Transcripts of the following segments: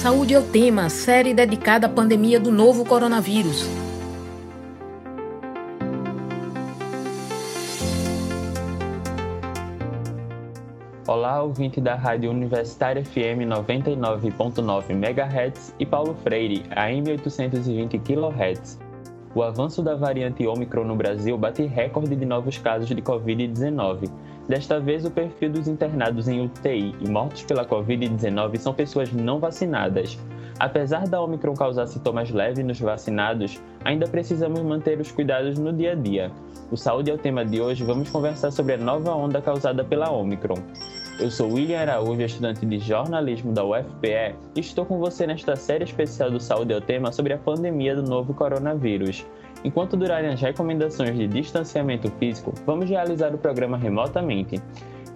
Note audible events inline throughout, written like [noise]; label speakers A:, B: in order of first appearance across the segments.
A: Saúde é o tema, série dedicada à pandemia do novo coronavírus.
B: Olá, ouvinte da Rádio Universitária FM 99.9 MHz e Paulo Freire, AM 820 kHz. O avanço da variante Ômicron no Brasil bate recorde de novos casos de Covid-19. Desta vez, o perfil dos internados em UTI e mortos pela Covid-19 são pessoas não vacinadas. Apesar da Omicron causar sintomas leves nos vacinados, ainda precisamos manter os cuidados no dia a dia. O Saúde é o tema de hoje, vamos conversar sobre a nova onda causada pela Omicron. Eu sou William Araújo, estudante de jornalismo da UFPE, e estou com você nesta série especial do Saúde é o Tema sobre a pandemia do novo coronavírus. Enquanto durarem as recomendações de distanciamento físico, vamos realizar o programa remotamente.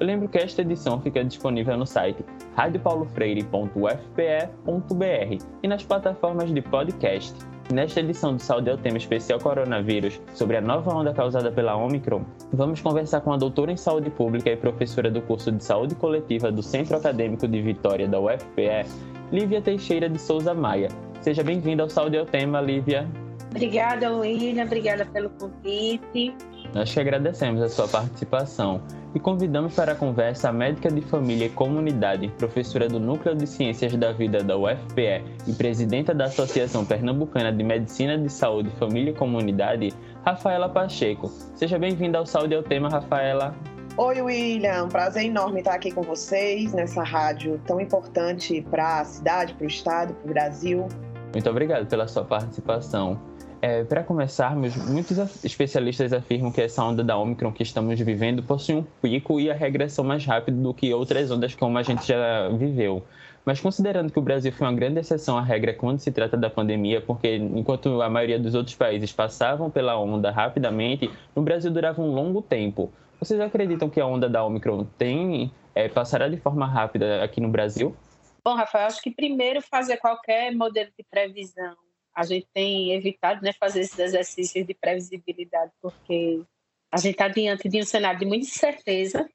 B: Eu lembro que esta edição fica disponível no site radiopaulofreire.ufpe.br e nas plataformas de podcast. Nesta edição do Saúde é o Tema Especial Coronavírus, sobre a nova onda causada pela Omicron, vamos conversar com a doutora em Saúde Pública e professora do curso de Saúde Coletiva do Centro Acadêmico de Vitória da UFPE, Lívia Teixeira de Souza Maia. Seja bem-vinda ao Saúde é o Tema, Lívia.
C: Obrigada, William. Obrigada pelo convite.
B: Nós que agradecemos a sua participação e convidamos para a conversa a médica de família e comunidade, professora do Núcleo de Ciências da Vida da UFPE e presidenta da Associação Pernambucana de Medicina de Saúde, Família e Comunidade, Rafaela Pacheco. Seja bem-vinda ao Saúde ao Tema, Rafaela.
D: Oi, William. Prazer enorme estar aqui com vocês nessa rádio tão importante para a cidade, para o estado, para o Brasil.
B: Muito obrigado pela sua participação. É, para começarmos, muitos especialistas afirmam que essa onda da Omicron que estamos vivendo possui um pico e a regressão mais rápida do que outras ondas como a gente já viveu. Mas considerando que o Brasil foi uma grande exceção à regra quando se trata da pandemia, porque enquanto a maioria dos outros países passavam pela onda rapidamente, no Brasil durava um longo tempo. Vocês acreditam que a onda da Omicron tem é, passará de forma rápida aqui no Brasil?
C: Bom, Rafael, acho que primeiro fazer qualquer modelo de previsão a gente tem evitado né, fazer esses exercícios de previsibilidade, porque a gente está diante de um cenário de muita incerteza,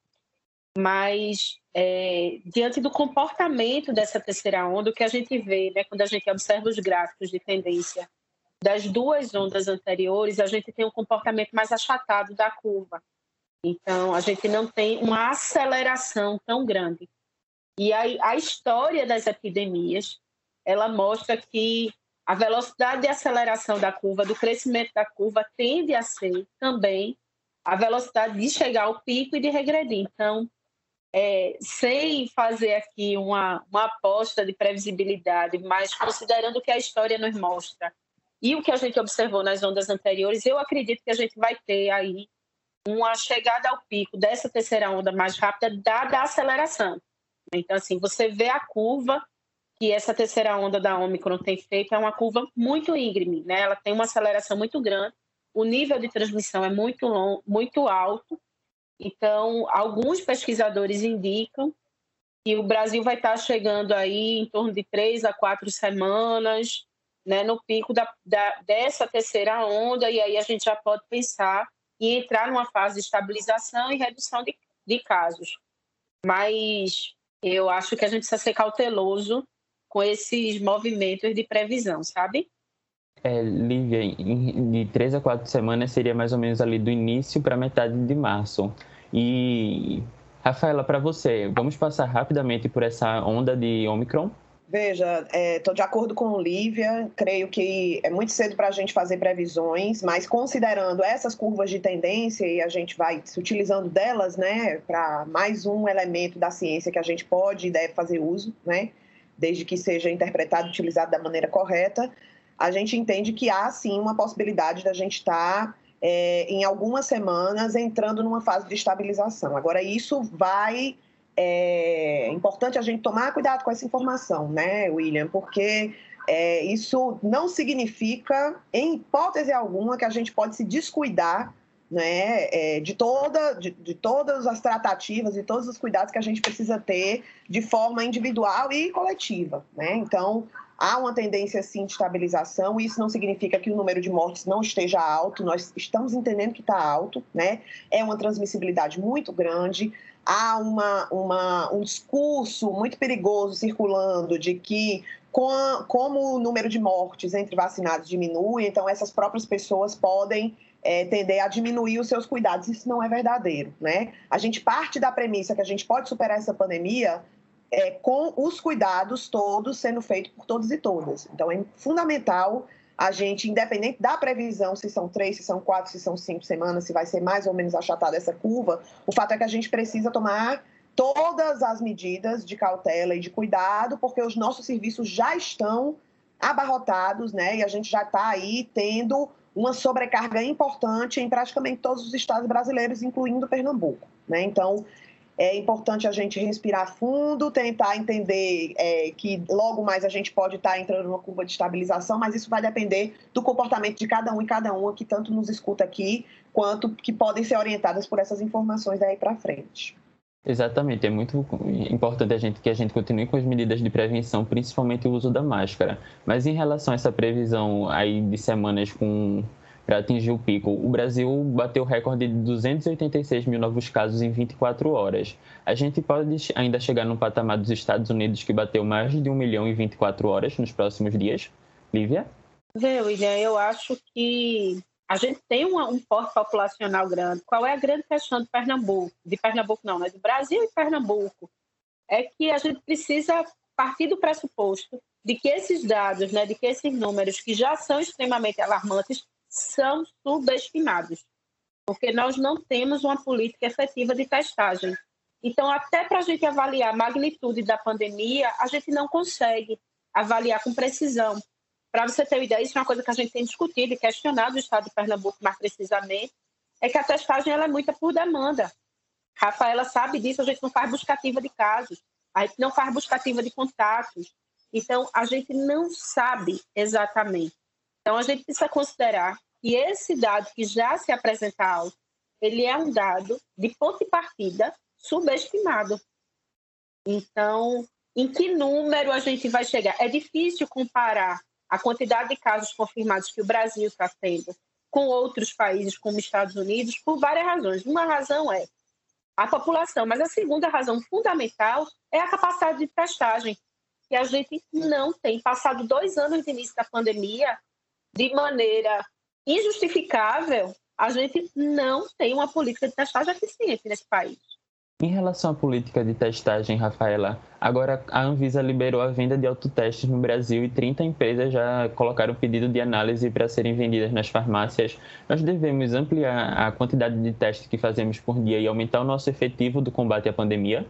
C: mas é, diante do comportamento dessa terceira onda, o que a gente vê, né, quando a gente observa os gráficos de tendência das duas ondas anteriores, a gente tem um comportamento mais achatado da curva. Então, a gente não tem uma aceleração tão grande. E a, a história das epidemias, ela mostra que a velocidade de aceleração da curva, do crescimento da curva, tende a ser também a velocidade de chegar ao pico e de regredir. Então, é, sem fazer aqui uma, uma aposta de previsibilidade, mas considerando o que a história nos mostra e o que a gente observou nas ondas anteriores, eu acredito que a gente vai ter aí uma chegada ao pico dessa terceira onda mais rápida, dada a aceleração. Então, assim, você vê a curva que essa terceira onda da Omicron tem feito é uma curva muito íngreme, né? Ela tem uma aceleração muito grande, o nível de transmissão é muito long, muito alto. Então, alguns pesquisadores indicam que o Brasil vai estar chegando aí em torno de três a quatro semanas, né, no pico da, da, dessa terceira onda, e aí a gente já pode pensar em entrar numa fase de estabilização e redução de, de casos. Mas eu acho que a gente precisa ser cauteloso com esses movimentos de previsão, sabe?
B: É, Lívia, de três a quatro semanas seria mais ou menos ali do início para metade de março. E, Rafaela, para você, vamos passar rapidamente por essa onda de Omicron?
D: Veja, estou é, de acordo com Lívia, creio que é muito cedo para a gente fazer previsões, mas considerando essas curvas de tendência e a gente vai se utilizando delas, né, para mais um elemento da ciência que a gente pode e deve fazer uso, né, desde que seja interpretado e utilizado da maneira correta, a gente entende que há sim uma possibilidade da gente estar tá, é, em algumas semanas entrando numa fase de estabilização. Agora, isso vai. É importante a gente tomar cuidado com essa informação, né, William? Porque é, isso não significa, em hipótese alguma, que a gente pode se descuidar né, é, de, toda, de, de, todas as tratativas e todos os cuidados que a gente precisa ter de forma individual e coletiva. Né? Então, há uma tendência, sim, de estabilização, isso não significa que o número de mortes não esteja alto, nós estamos entendendo que está alto, né? é uma transmissibilidade muito grande, há uma, uma, um discurso muito perigoso circulando de que com, como o número de mortes entre vacinados diminui, então essas próprias pessoas podem é, tender a diminuir os seus cuidados. Isso não é verdadeiro, né? A gente parte da premissa que a gente pode superar essa pandemia é, com os cuidados todos sendo feitos por todos e todas. Então, é fundamental a gente, independente da previsão, se são três, se são quatro, se são cinco semanas, se vai ser mais ou menos achatada essa curva, o fato é que a gente precisa tomar todas as medidas de cautela e de cuidado, porque os nossos serviços já estão abarrotados, né? E a gente já está aí tendo uma sobrecarga importante em praticamente todos os estados brasileiros, incluindo Pernambuco, né? Então, é importante a gente respirar fundo, tentar entender é, que logo mais a gente pode estar entrando numa curva de estabilização, mas isso vai depender do comportamento de cada um e cada uma que tanto nos escuta aqui, quanto que podem ser orientadas por essas informações daí para frente.
B: Exatamente, é muito importante a gente que a gente continue com as medidas de prevenção, principalmente o uso da máscara. Mas em relação a essa previsão aí de semanas com para atingir o pico. O Brasil bateu o recorde de 286 mil novos casos em 24 horas. A gente pode ainda chegar no patamar dos Estados Unidos, que bateu mais de 1 milhão em 24 horas nos próximos dias? Lívia?
C: Vê, William, eu acho que a gente tem um, um porte populacional grande. Qual é a grande questão de Pernambuco? De Pernambuco não, né? Do Brasil e Pernambuco. É que a gente precisa partir do pressuposto de que esses dados, né, de que esses números que já são extremamente alarmantes, são subestimados, porque nós não temos uma política efetiva de testagem. Então, até para a gente avaliar a magnitude da pandemia, a gente não consegue avaliar com precisão. Para você ter uma ideia, isso é uma coisa que a gente tem discutido e questionado o Estado de Pernambuco mais precisamente, é que a testagem ela é muita por demanda. Rafaela sabe disso, a gente não faz buscativa de casos, a gente não faz buscativa de contatos. Então, a gente não sabe exatamente então, a gente precisa considerar que esse dado que já se apresenta alto, ele é um dado de ponto de partida subestimado. Então, em que número a gente vai chegar? É difícil comparar a quantidade de casos confirmados que o Brasil está tendo com outros países, como Estados Unidos, por várias razões. Uma razão é a população, mas a segunda razão fundamental é a capacidade de testagem, que a gente não tem. Passado dois anos de início da pandemia, de maneira injustificável, a gente não tem uma política de testagem eficiente nesse país.
B: Em relação à política de testagem, Rafaela, agora a Anvisa liberou a venda de autotestes no Brasil e 30 empresas já colocaram pedido de análise para serem vendidas nas farmácias. Nós devemos ampliar a quantidade de testes que fazemos por dia e aumentar o nosso efetivo do combate à pandemia?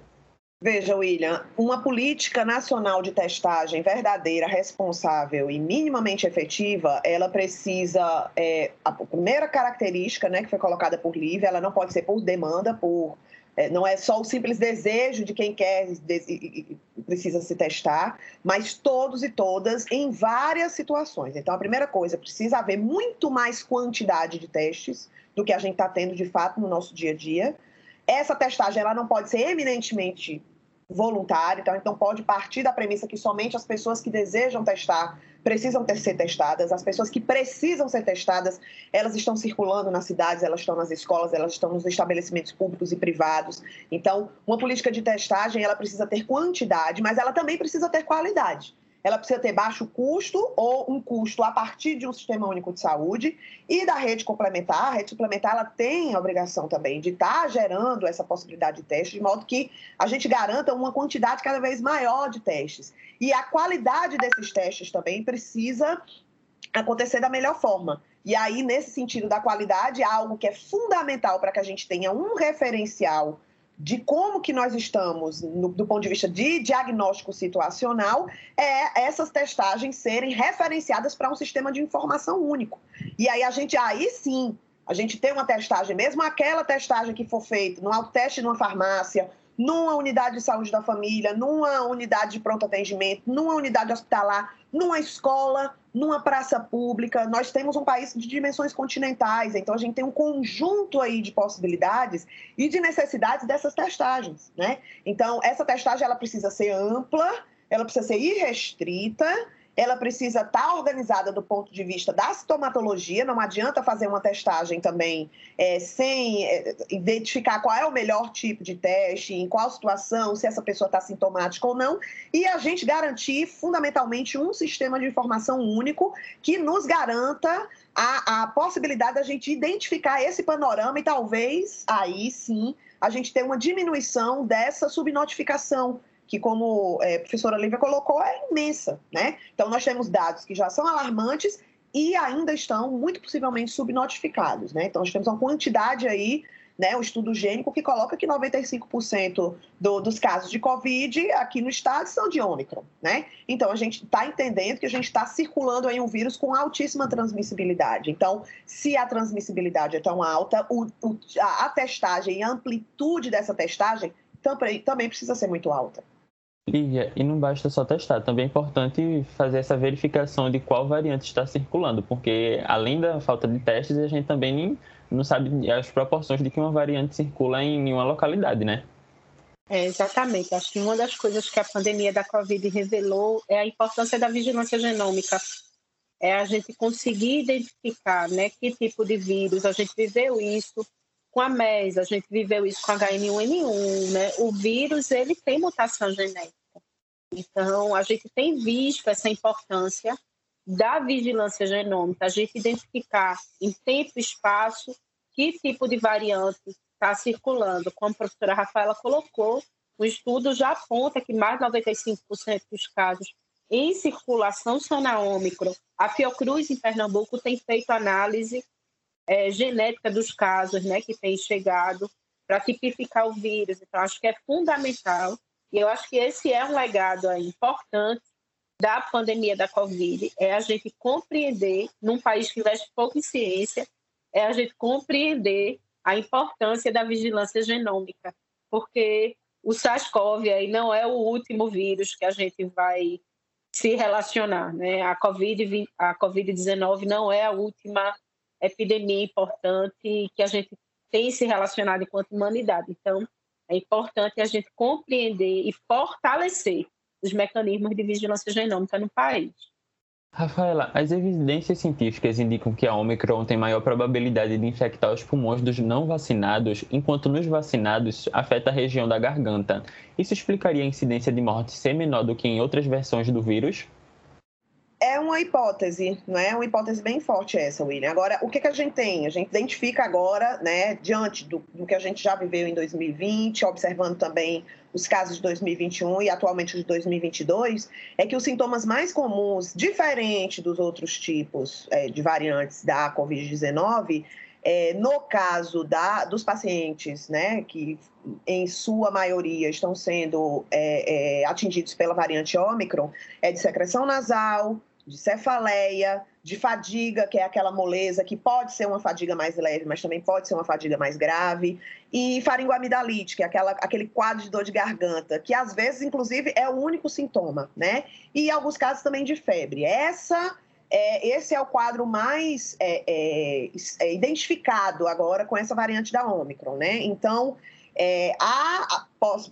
D: Veja, William, uma política nacional de testagem verdadeira, responsável e minimamente efetiva, ela precisa, é, a primeira característica né, que foi colocada por Lívia, ela não pode ser por demanda, por não é só o simples desejo de quem quer e precisa se testar, mas todos e todas em várias situações. Então, a primeira coisa, precisa haver muito mais quantidade de testes do que a gente está tendo de fato no nosso dia a dia. Essa testagem ela não pode ser eminentemente voluntária, então, então pode partir da premissa que somente as pessoas que desejam testar precisam ter, ser testadas, as pessoas que precisam ser testadas, elas estão circulando nas cidades, elas estão nas escolas, elas estão nos estabelecimentos públicos e privados. Então, uma política de testagem, ela precisa ter quantidade, mas ela também precisa ter qualidade ela precisa ter baixo custo ou um custo a partir de um sistema único de saúde e da rede complementar. A rede suplementar ela tem a obrigação também de estar tá gerando essa possibilidade de teste, de modo que a gente garanta uma quantidade cada vez maior de testes. E a qualidade desses testes também precisa acontecer da melhor forma. E aí, nesse sentido da qualidade, algo que é fundamental para que a gente tenha um referencial de como que nós estamos no, do ponto de vista de diagnóstico situacional é essas testagens serem referenciadas para um sistema de informação único. E aí a gente, aí sim, a gente tem uma testagem, mesmo aquela testagem que for feita no teste numa farmácia, numa unidade de saúde da família, numa unidade de pronto atendimento, numa unidade hospitalar, numa escola, numa praça pública. Nós temos um país de dimensões continentais, então a gente tem um conjunto aí de possibilidades e de necessidades dessas testagens, né? Então, essa testagem ela precisa ser ampla, ela precisa ser irrestrita, ela precisa estar tá organizada do ponto de vista da sintomatologia, não adianta fazer uma testagem também é, sem é, identificar qual é o melhor tipo de teste, em qual situação, se essa pessoa está sintomática ou não, e a gente garantir fundamentalmente um sistema de informação único que nos garanta a, a possibilidade da gente identificar esse panorama e talvez aí sim a gente ter uma diminuição dessa subnotificação que, como é, a professora Lívia colocou, é imensa. Né? Então, nós temos dados que já são alarmantes e ainda estão, muito possivelmente, subnotificados. Né? Então, nós temos uma quantidade aí, né, um estudo gênico que coloca que 95% do, dos casos de Covid aqui no estado são de Ômicron. Né? Então, a gente está entendendo que a gente está circulando aí um vírus com altíssima transmissibilidade. Então, se a transmissibilidade é tão alta, o, o, a testagem e a amplitude dessa testagem também, também precisa ser muito alta.
B: Lívia, e não basta só testar, também é importante fazer essa verificação de qual variante está circulando, porque além da falta de testes, a gente também não sabe as proporções de que uma variante circula em uma localidade, né?
C: É, exatamente. Acho que uma das coisas que a pandemia da Covid revelou é a importância da vigilância genômica. É a gente conseguir identificar né, que tipo de vírus, a gente viveu isso com a MES, a gente viveu isso com H1N1, né? O vírus, ele tem mutação genética. Então, a gente tem visto essa importância da vigilância genômica, a gente identificar em tempo e espaço que tipo de variante está circulando. Como a professora Rafaela colocou, o estudo já aponta que mais de 95% dos casos em circulação são na Ômicron. A Fiocruz, em Pernambuco, tem feito análise é, genética dos casos né, que tem chegado para tipificar o vírus. Então, acho que é fundamental e eu acho que esse é um legado importante da pandemia da Covid, é a gente compreender, num país que investe pouco em ciência, é a gente compreender a importância da vigilância genômica, porque o SARS-CoV não é o último vírus que a gente vai se relacionar, né? A Covid a COVID-19 não é a última epidemia importante que a gente tem se relacionado enquanto humanidade. Então, é importante a gente compreender e fortalecer os mecanismos de vigilância genômica no país.
B: Rafaela, as evidências científicas indicam que a Omicron tem maior probabilidade de infectar os pulmões dos não vacinados, enquanto nos vacinados afeta a região da garganta. Isso explicaria a incidência de morte ser menor do que em outras versões do vírus?
D: É uma hipótese, não é uma hipótese bem forte essa, William. Agora, o que, que a gente tem? A gente identifica agora, né, diante do, do que a gente já viveu em 2020, observando também os casos de 2021 e atualmente os de 2022, é que os sintomas mais comuns, diferente dos outros tipos é, de variantes da Covid-19, é, no caso da, dos pacientes, né, que em sua maioria estão sendo é, é, atingidos pela variante Ômicron, é de secreção nasal, de cefaleia, de fadiga, que é aquela moleza que pode ser uma fadiga mais leve, mas também pode ser uma fadiga mais grave, e faringoamidalite, que é aquela, aquele quadro de dor de garganta, que às vezes, inclusive, é o único sintoma, né? E alguns casos também de febre. Essa é, esse é o quadro mais é, é, é identificado agora com essa variante da Ômicron, né? Então, é, há,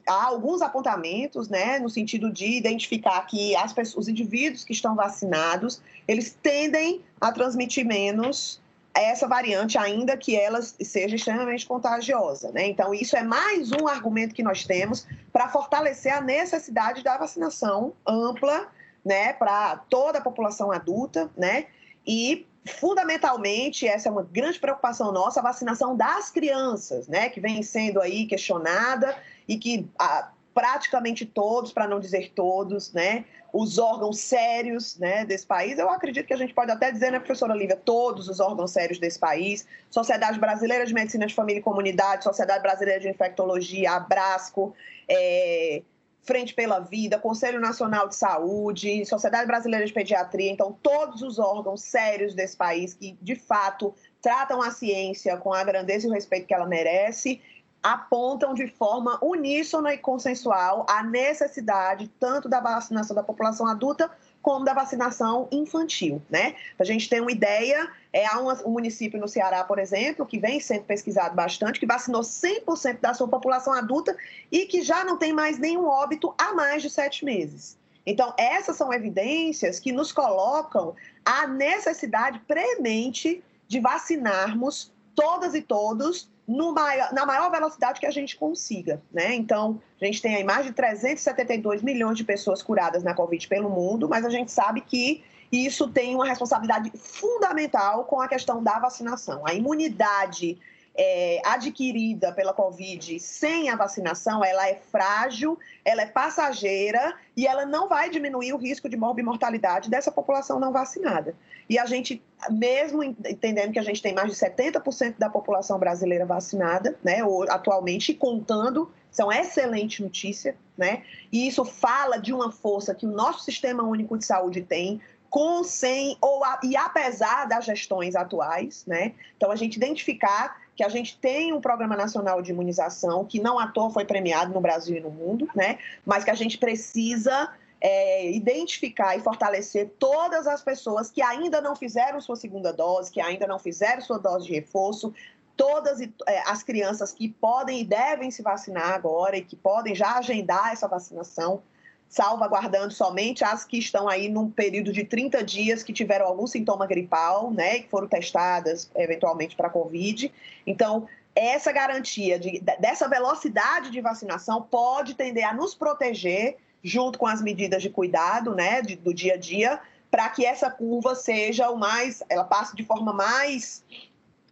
D: há, alguns apontamentos, né, no sentido de identificar que as pessoas, os indivíduos que estão vacinados, eles tendem a transmitir menos essa variante, ainda que ela seja extremamente contagiosa. Né? Então, isso é mais um argumento que nós temos para fortalecer a necessidade da vacinação ampla né, para toda a população adulta, né? E fundamentalmente, essa é uma grande preocupação nossa, a vacinação das crianças, né, que vem sendo aí questionada e que ah, praticamente todos, para não dizer todos, né, os órgãos sérios né, desse país, eu acredito que a gente pode até dizer, né, professora Olivia, todos os órgãos sérios desse país, Sociedade Brasileira de Medicina de Família e Comunidade, Sociedade Brasileira de Infectologia, Abrasco, é, Frente pela Vida, Conselho Nacional de Saúde, Sociedade Brasileira de Pediatria, então todos os órgãos sérios desse país que de fato tratam a ciência com a grandeza e o respeito que ela merece, apontam de forma uníssona e consensual a necessidade tanto da vacinação da população adulta como da vacinação infantil, né? A gente tem uma ideia, é, há um, município no Ceará, por exemplo, que vem sendo pesquisado bastante, que vacinou 100% da sua população adulta e que já não tem mais nenhum óbito há mais de sete meses. Então, essas são evidências que nos colocam a necessidade premente de vacinarmos todas e todos maior, na maior velocidade que a gente consiga. Né? Então, a gente tem aí mais de 372 milhões de pessoas curadas na Covid pelo mundo, mas a gente sabe que isso tem uma responsabilidade fundamental com a questão da vacinação. A imunidade é, adquirida pela Covid sem a vacinação, ela é frágil, ela é passageira e ela não vai diminuir o risco de morbimortalidade dessa população não vacinada. E a gente, mesmo entendendo que a gente tem mais de 70% da população brasileira vacinada, né, atualmente, contando, uma excelente notícia, né? E isso fala de uma força que o nosso Sistema Único de Saúde tem, com, sem ou a, e apesar das gestões atuais, né? Então a gente identificar que a gente tem um programa nacional de imunização que não à toa foi premiado no Brasil e no mundo, né? Mas que a gente precisa é, identificar e fortalecer todas as pessoas que ainda não fizeram sua segunda dose, que ainda não fizeram sua dose de reforço, todas é, as crianças que podem e devem se vacinar agora e que podem já agendar essa vacinação, salvaguardando somente as que estão aí num período de 30 dias que tiveram algum sintoma gripal, né, que foram testadas eventualmente para Covid. Então, essa garantia de, dessa velocidade de vacinação pode tender a nos proteger junto com as medidas de cuidado, né, de, do dia a dia, para que essa curva seja o mais, ela passe de forma mais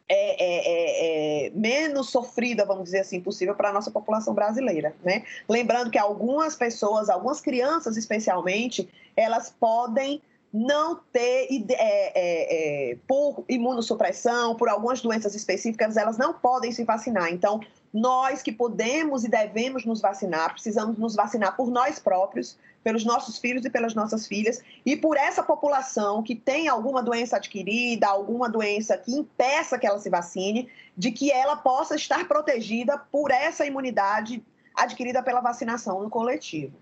D: é, é, é, é, menos sofrida, vamos dizer assim, possível para a nossa população brasileira, né? Lembrando que algumas pessoas, algumas crianças especialmente, elas podem não ter, é, é, por imunossupressão, por algumas doenças específicas, elas não podem se vacinar. Então, nós que podemos e devemos nos vacinar, precisamos nos vacinar por nós próprios, pelos nossos filhos e pelas nossas filhas, e por essa população que tem alguma doença adquirida, alguma doença que impeça que ela se vacine, de que ela possa estar protegida por essa imunidade adquirida pela vacinação no coletivo.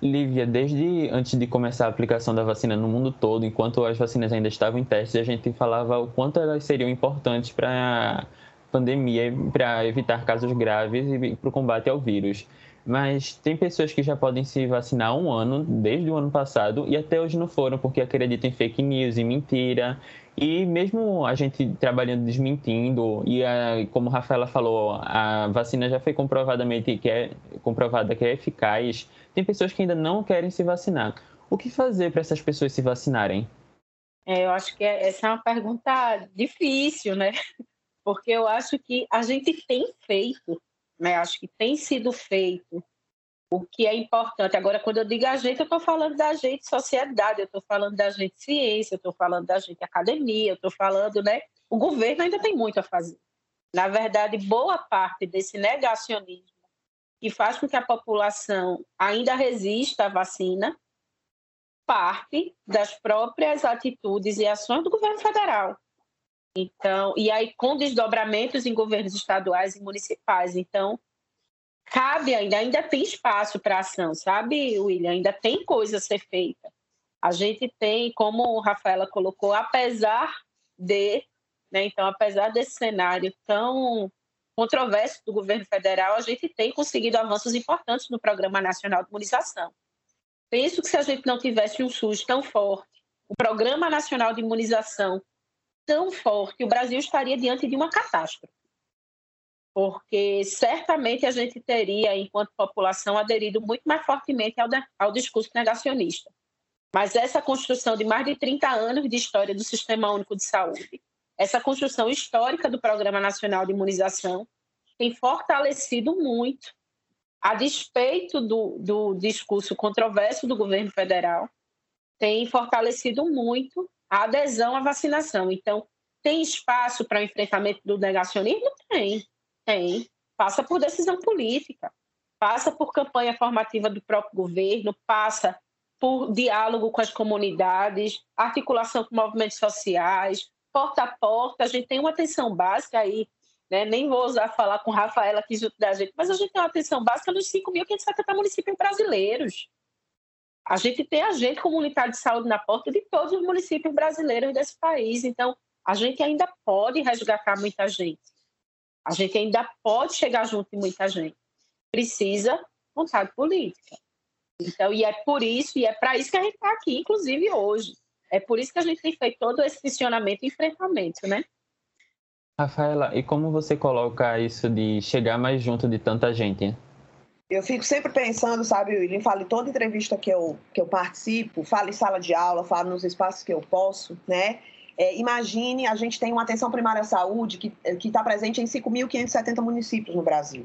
B: Lívia, desde antes de começar a aplicação da vacina no mundo todo, enquanto as vacinas ainda estavam em teste, a gente falava o quanto elas seriam importantes para a pandemia, para evitar casos graves e para o combate ao vírus. Mas tem pessoas que já podem se vacinar há um ano, desde o ano passado, e até hoje não foram, porque acreditam em fake news e mentira. E mesmo a gente trabalhando desmentindo, e a, como a Rafaela falou, a vacina já foi comprovadamente que é, comprovada que é eficaz, tem pessoas que ainda não querem se vacinar. O que fazer para essas pessoas se vacinarem?
C: É, eu acho que é, essa é uma pergunta difícil, né? [laughs] Porque eu acho que a gente tem feito, né? Acho que tem sido feito o que é importante. Agora, quando eu digo a gente, eu estou falando da gente sociedade, eu estou falando da gente ciência, eu estou falando da gente academia, eu estou falando, né? O governo ainda tem muito a fazer. Na verdade, boa parte desse negacionismo que faz com que a população ainda resista à vacina, parte das próprias atitudes e ações do governo federal. Então, e aí com desdobramentos em governos estaduais e municipais. Então, cabe ainda, ainda tem espaço para ação, sabe, William? Ainda tem coisa a ser feita. A gente tem, como a Rafaela colocou, apesar de, né, então, apesar desse cenário tão controverso do governo federal, a gente tem conseguido avanços importantes no Programa Nacional de Imunização. Penso que se a gente não tivesse um SUS tão forte, um Programa Nacional de Imunização tão forte, o Brasil estaria diante de uma catástrofe. Porque certamente a gente teria, enquanto população, aderido muito mais fortemente ao, ao discurso negacionista. Mas essa construção de mais de 30 anos de história do Sistema Único de Saúde, essa construção histórica do Programa Nacional de Imunização tem fortalecido muito, a despeito do, do discurso controverso do governo federal, tem fortalecido muito a adesão à vacinação. Então, tem espaço para enfrentamento do negacionismo? Tem, tem. Passa por decisão política, passa por campanha formativa do próprio governo, passa por diálogo com as comunidades, articulação com movimentos sociais, porta a porta, a gente tem uma atenção básica aí, né? nem vou usar falar com Rafaela aqui junto da gente, mas a gente tem uma atenção básica nos 5.570 municípios brasileiros. A gente tem agente comunitário de saúde na porta de todos os municípios brasileiros desse país. Então, a gente ainda pode resgatar muita gente. A gente ainda pode chegar junto de muita gente. Precisa vontade política. Então, e é por isso, e é para isso que a gente está aqui, inclusive hoje. É por isso que a gente tem feito todo esse funcionamento e enfrentamento, né?
B: Rafaela, e como você coloca isso de chegar mais junto de tanta gente?
D: Eu fico sempre pensando, sabe, William, falo em toda entrevista que eu, que eu participo, falo em sala de aula, falo nos espaços que eu posso, né? É, imagine, a gente tem uma atenção primária à saúde que está presente em 5.570 municípios no Brasil.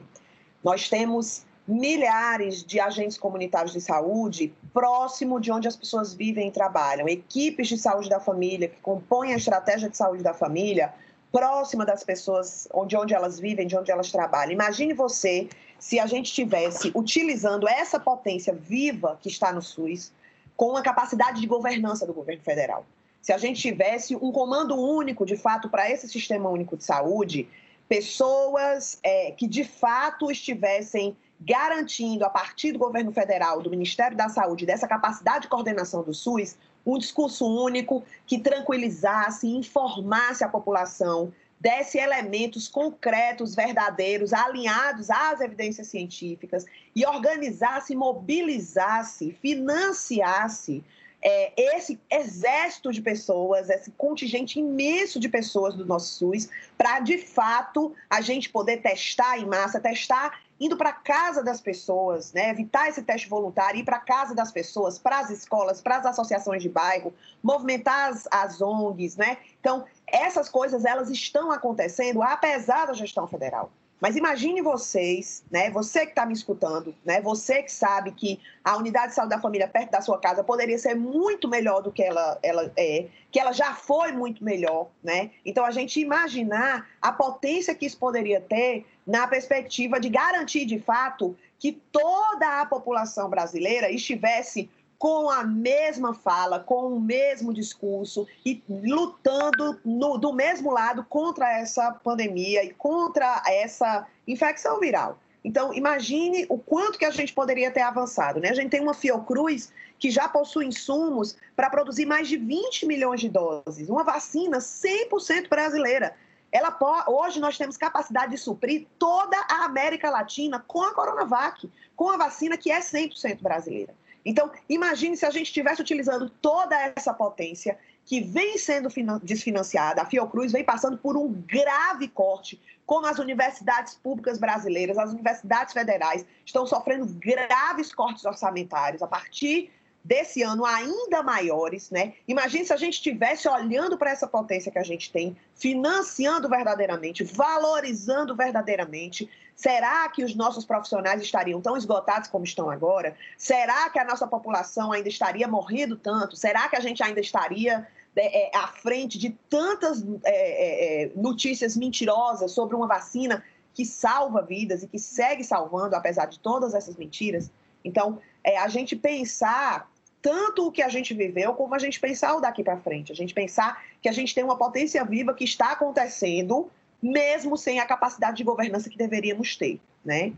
D: Nós temos milhares de agentes comunitários de saúde próximo de onde as pessoas vivem e trabalham, equipes de saúde da família que compõem a estratégia de saúde da família próxima das pessoas, de onde elas vivem, de onde elas trabalham. Imagine você se a gente estivesse utilizando essa potência viva que está no SUS com a capacidade de governança do governo federal. Se a gente tivesse um comando único, de fato, para esse sistema único de saúde, pessoas é, que de fato estivessem garantindo, a partir do governo federal, do Ministério da Saúde, dessa capacidade de coordenação do SUS, um discurso único que tranquilizasse, informasse a população, desse elementos concretos, verdadeiros, alinhados às evidências científicas e organizasse, mobilizasse, financiasse é, esse exército de pessoas, esse contingente imenso de pessoas do nosso SUS, para de fato a gente poder testar em massa, testar indo para casa das pessoas, né? evitar esse teste voluntário, ir para casa das pessoas, para as escolas, para as associações de bairro, movimentar as, as ONGs, né? Então, essas coisas elas estão acontecendo apesar da gestão federal. Mas imagine vocês, né? Você que está me escutando, né? Você que sabe que a unidade de saúde da família perto da sua casa poderia ser muito melhor do que ela, ela é, que ela já foi muito melhor, né? Então a gente imaginar a potência que isso poderia ter na perspectiva de garantir de fato que toda a população brasileira estivesse com a mesma fala, com o mesmo discurso e lutando no, do mesmo lado contra essa pandemia e contra essa infecção viral. Então, imagine o quanto que a gente poderia ter avançado. Né? A gente tem uma Fiocruz que já possui insumos para produzir mais de 20 milhões de doses, uma vacina 100% brasileira. Ela hoje nós temos capacidade de suprir toda a América Latina com a Coronavac, com a vacina que é 100% brasileira. Então, imagine se a gente estivesse utilizando toda essa potência que vem sendo desfinanciada. A Fiocruz vem passando por um grave corte, como as universidades públicas brasileiras, as universidades federais estão sofrendo graves cortes orçamentários a partir desse ano ainda maiores, né? Imagine se a gente estivesse olhando para essa potência que a gente tem, financiando verdadeiramente, valorizando verdadeiramente. Será que os nossos profissionais estariam tão esgotados como estão agora? Será que a nossa população ainda estaria morrendo tanto? Será que a gente ainda estaria é, é, à frente de tantas é, é, é notícias mentirosas sobre uma vacina que salva vidas e que segue salvando, apesar de todas essas mentiras? Então, é, a gente pensar tanto o que a gente viveu, como a gente pensar o daqui para frente. A gente pensar que a gente tem uma potência viva que está acontecendo, mesmo sem a capacidade de governança que deveríamos ter, né?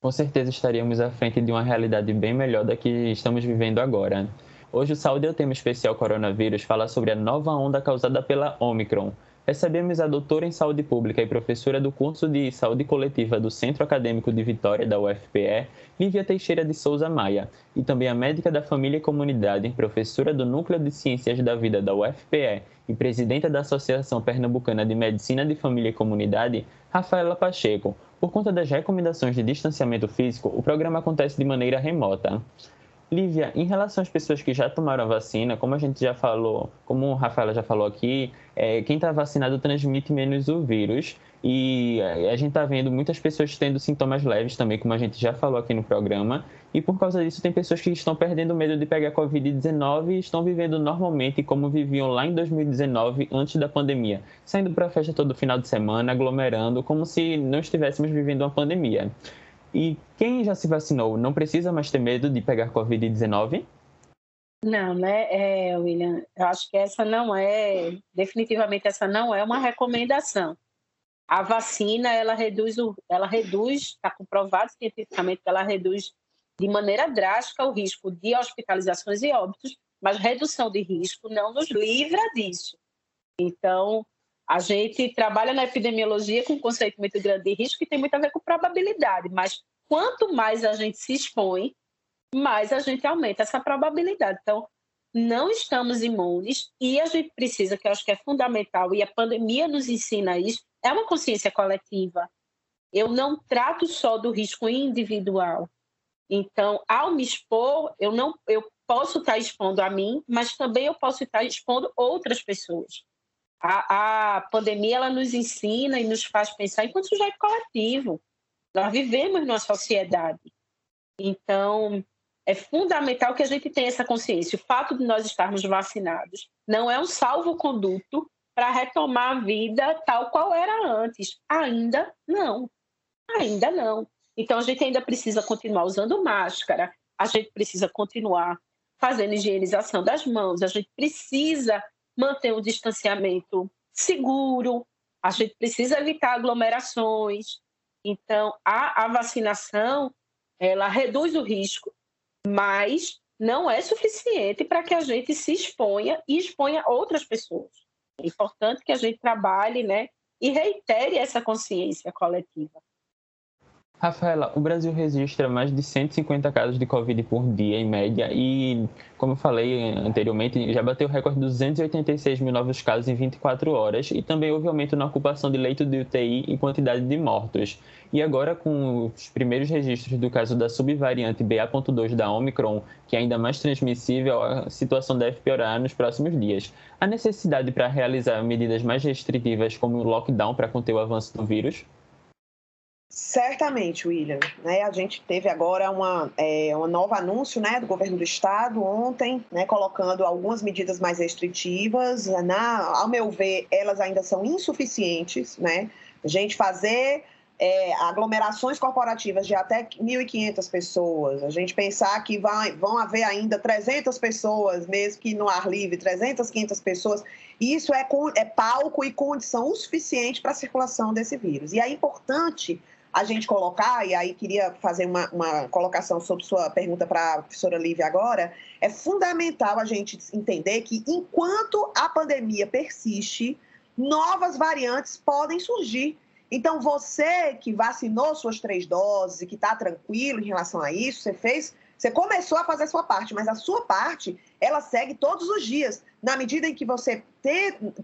B: Com certeza estaríamos à frente de uma realidade bem melhor da que estamos vivendo agora. Hoje o Saúde é o tema especial coronavírus fala sobre a nova onda causada pela Omicron, recebemos a doutora em saúde pública e professora do curso de saúde coletiva do Centro Acadêmico de Vitória da UFPE, Lívia Teixeira de Souza Maia, e também a médica da família e comunidade, professora do Núcleo de Ciências da Vida da UFPE e presidenta da Associação Pernambucana de Medicina de Família e Comunidade, Rafaela Pacheco. Por conta das recomendações de distanciamento físico, o programa acontece de maneira remota. Lívia, em relação às pessoas que já tomaram a vacina, como a gente já falou, como o Rafaela já falou aqui, é, quem está vacinado transmite menos o vírus. E a gente está vendo muitas pessoas tendo sintomas leves também, como a gente já falou aqui no programa, e por causa disso tem pessoas que estão perdendo medo de pegar Covid-19 e estão vivendo normalmente como viviam lá em 2019, antes da pandemia, saindo para a festa todo final de semana, aglomerando, como se não estivéssemos vivendo uma pandemia. E quem já se vacinou não precisa mais ter medo de pegar Covid-19?
C: Não, né, é, William? Eu acho que essa não é, definitivamente essa não é uma recomendação. A vacina, ela reduz, o, ela reduz, está comprovado cientificamente que ela reduz de maneira drástica o risco de hospitalizações e óbitos, mas redução de risco não nos livra disso. Então, a gente trabalha na epidemiologia com um conceito muito grande de risco que tem muito a ver com probabilidade, mas quanto mais a gente se expõe, mais a gente aumenta essa probabilidade. Então, não estamos imunes e a gente precisa, que eu acho que é fundamental, e a pandemia nos ensina isso, é uma consciência coletiva. Eu não trato só do risco individual. Então, ao me expor, eu não eu posso estar expondo a mim, mas também eu posso estar expondo outras pessoas. A, a pandemia ela nos ensina e nos faz pensar enquanto sujeito coletivo. Nós vivemos numa sociedade. Então, é fundamental que a gente tenha essa consciência. O fato de nós estarmos vacinados não é um salvo-conduto para retomar a vida tal qual era antes. Ainda não. Ainda não. Então, a gente ainda precisa continuar usando máscara, a gente precisa continuar fazendo higienização das mãos, a gente precisa manter um distanciamento seguro, a gente precisa evitar aglomerações. Então, a, a vacinação, ela reduz o risco, mas não é suficiente para que a gente se exponha e exponha outras pessoas. É importante que a gente trabalhe né, e reitere essa consciência coletiva.
B: Rafaela, o Brasil registra mais de 150 casos de Covid por dia, em média, e, como eu falei anteriormente, já bateu o recorde de 286 mil novos casos em 24 horas, e também houve aumento na ocupação de leito de UTI e quantidade de mortos. E agora, com os primeiros registros do caso da subvariante BA.2 da Omicron, que é ainda mais transmissível, a situação deve piorar nos próximos dias. A necessidade para realizar medidas mais restritivas, como o lockdown para conter o avanço do vírus?
D: Certamente, William. Né, a gente teve agora uma, é, um novo anúncio né, do governo do estado ontem, né, colocando algumas medidas mais restritivas. Na, ao meu ver, elas ainda são insuficientes. Né? A gente fazer é, aglomerações corporativas de até 1.500 pessoas, a gente pensar que vai, vão haver ainda 300 pessoas, mesmo que no ar livre, 300, 500 pessoas, isso é, é palco e condição o suficiente para a circulação desse vírus. E é importante a gente colocar, e aí queria fazer uma, uma colocação sobre sua pergunta para a professora Lívia agora, é fundamental a gente entender que enquanto a pandemia persiste, novas variantes podem surgir. Então, você que vacinou suas três doses e que está tranquilo em relação a isso, você fez, você começou a fazer a sua parte, mas a sua parte, ela segue todos os dias, na medida em que você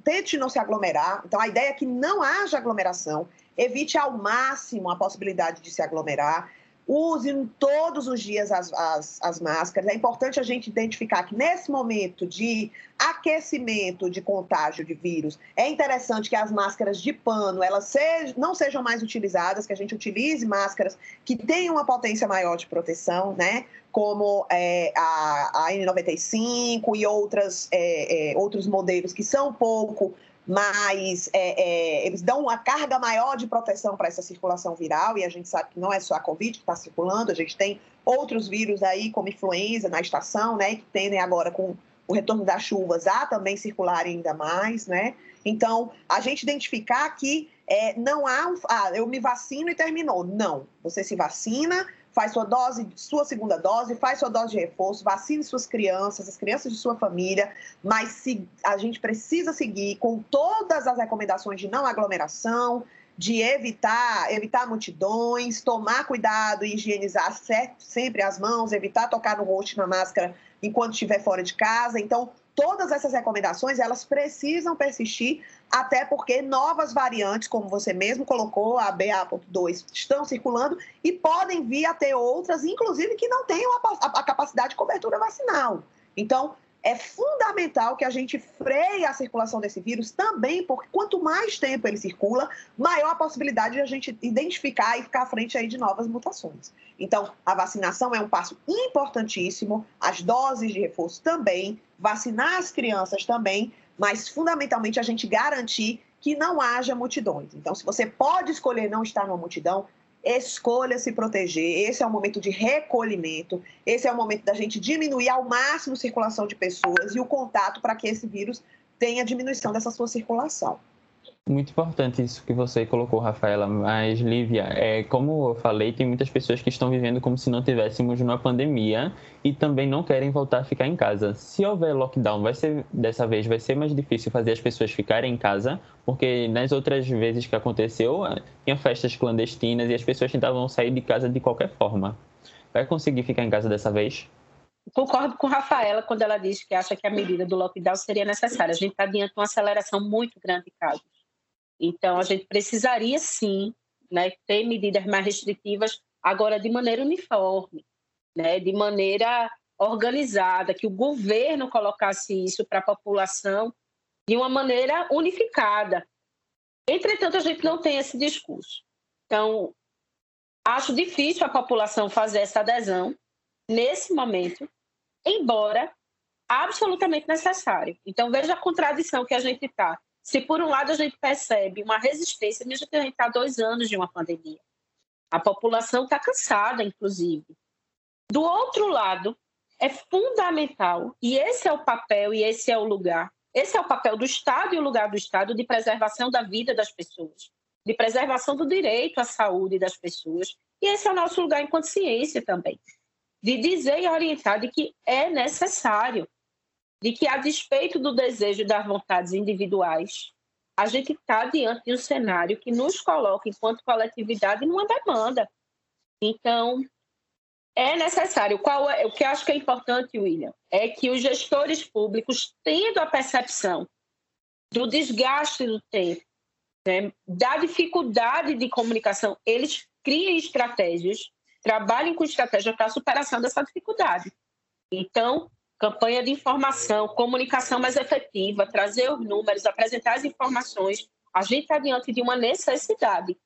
D: tente não se aglomerar. Então, a ideia é que não haja aglomeração, evite ao máximo a possibilidade de se aglomerar, use todos os dias as, as, as, máscaras. É importante a gente identificar que nesse momento de aquecimento de contágio de vírus, é interessante que as máscaras de pano elas sejam, não sejam mais utilizadas, que a gente utilize máscaras que tenham uma potência maior de proteção, né? Como é, a, a N95 e outras, é, é, outros modelos que são pouco mas é, é, eles dão uma carga maior de proteção para essa circulação viral, e a gente sabe que não é só a Covid que está circulando, a gente tem outros vírus aí, como influenza na estação, né, que tendem agora com o retorno das chuvas a também circularem ainda mais, né? Então, a gente identificar que é, não há. Ah, eu me vacino e terminou. Não. Você se vacina, faz sua dose, sua segunda dose, faz sua dose de reforço, vacine suas crianças, as crianças de sua família, mas se, a gente precisa seguir com todas as recomendações de não aglomeração, de evitar, evitar multidões, tomar cuidado e higienizar sempre as mãos, evitar tocar no rosto na máscara enquanto estiver fora de casa. Então, todas essas recomendações, elas precisam persistir, até porque novas variantes, como você mesmo colocou, a BA.2, estão circulando e podem vir a ter outras, inclusive que não tenham a, a, a capacidade de cobertura vacinal. Então, é fundamental que a gente freie a circulação desse vírus também, porque quanto mais tempo ele circula, maior a possibilidade de a gente identificar e ficar à frente aí de novas mutações. Então, a vacinação é um passo importantíssimo, as doses de reforço também, vacinar as crianças também, mas fundamentalmente a gente garantir que não haja multidões. Então, se você pode escolher não estar numa multidão, escolha se proteger. Esse é o momento de recolhimento, esse é o momento da gente diminuir ao máximo a circulação de pessoas e o contato para que esse vírus tenha diminuição dessa sua circulação.
B: Muito importante isso que você colocou, Rafaela. Mas, Lívia, é, como eu falei, tem muitas pessoas que estão vivendo como se não tivéssemos uma pandemia e também não querem voltar a ficar em casa. Se houver lockdown, vai ser dessa vez vai ser mais difícil fazer as pessoas ficarem em casa, porque nas outras vezes que aconteceu, tinha festas clandestinas e as pessoas tentavam sair de casa de qualquer forma. vai conseguir ficar em casa dessa vez?
C: Concordo com a Rafaela quando ela diz que acha que a medida do lockdown seria necessária. A gente está diante de uma aceleração muito grande de casos. Então, a gente precisaria sim né, ter medidas mais restritivas, agora de maneira uniforme, né, de maneira organizada, que o governo colocasse isso para a população de uma maneira unificada. Entretanto, a gente não tem esse discurso. Então, acho difícil a população fazer essa adesão nesse momento, embora absolutamente necessário. Então, veja a contradição que a gente está. Se, por um lado, a gente percebe uma resistência, mesmo que a gente está dois anos de uma pandemia, a população está cansada, inclusive. Do outro lado, é fundamental, e esse é o papel e esse é o lugar, esse é o papel do Estado e o lugar do Estado de preservação da vida das pessoas, de preservação do direito à saúde das pessoas, e esse é o nosso lugar enquanto ciência também, de dizer e orientar de que é necessário, de que a despeito do desejo e das vontades individuais, a gente está diante de um cenário que nos coloca, enquanto coletividade, numa demanda. Então, é necessário. Qual é, o que eu acho que é importante, William, é que os gestores públicos, tendo a percepção do desgaste do tempo, né, da dificuldade de comunicação, eles criem estratégias, trabalhem com estratégias para a superação dessa dificuldade. Então, campanha de informação, comunicação mais efetiva, trazer os números, apresentar as informações. A gente está diante de uma necessidade.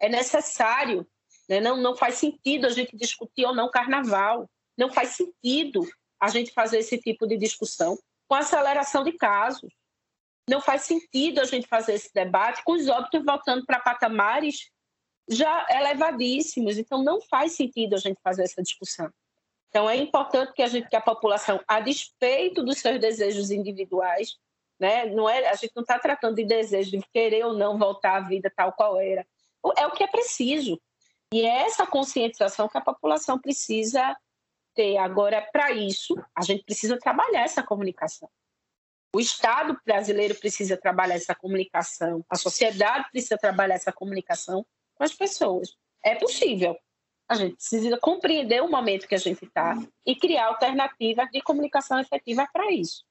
C: É necessário né? Não, não faz sentido a gente discutir ou não carnaval. Não faz sentido a gente fazer esse tipo de discussão com aceleração de casos. Não faz sentido a gente fazer esse debate com os óbitos voltando para patamares já elevadíssimos. Então, não faz sentido a gente fazer essa discussão. Então, é importante que a gente, que a população, a despeito dos seus desejos individuais, né, não é, a gente não está tratando de desejo de querer ou não voltar à vida tal qual era. É o que é preciso. E é essa conscientização que a população precisa ter. Agora, para isso, a gente precisa trabalhar essa comunicação. O Estado brasileiro precisa trabalhar essa comunicação, a sociedade precisa trabalhar essa comunicação com as pessoas. É possível. A gente precisa compreender o momento que a gente está e criar alternativas de comunicação efetiva para isso.